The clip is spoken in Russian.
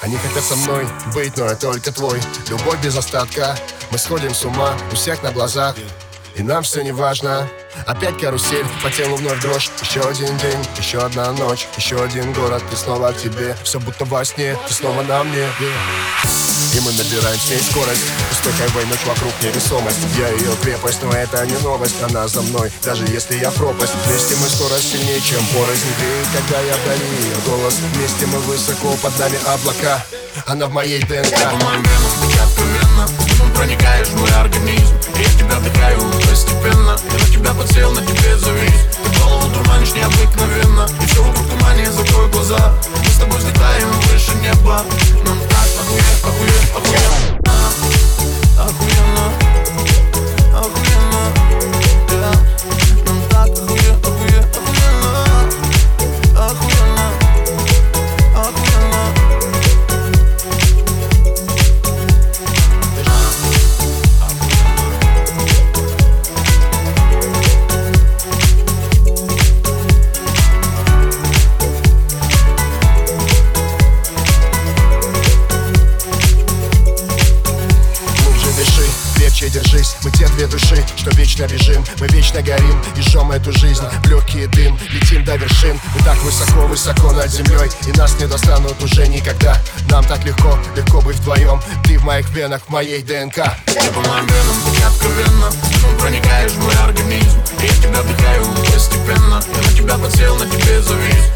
Они хотят со мной быть, но я только твой. Любовь без остатка. Мы сходим с ума у всех на глазах. И нам все не важно Опять карусель, по телу вновь дрожь. Еще один день, еще одна ночь Еще один город, и снова к тебе. Все будто во сне, ты снова на мне. И мы набираем с ней скорость Пустой хайвей, ночь вокруг невесомость. Я ее крепость, но это не новость. Она за мной, даже если я пропасть. Вместе мы скорость сильнее, чем порознь греет Когда я вдали ее голос Вместе мы высоко под нами облака. Она в моей ДНК. По Ты проникаешь в мой организм. И тебя вдыхаю крепче держись. Мы те две души, что вечно бежим. Мы вечно горим и жжем эту жизнь. В легкий дым, летим до вершин. Мы так высоко-высоко над землей. И нас не достанут уже никогда. Нам так легко, легко быть вдвоем. Ты в моих венах, в моей ДНК. Ты по моим венам, ты откровенно Ты проникаешь в мой организм. Я тебя вдыхаю постепенно. Я на тебя подсел, на тебе завис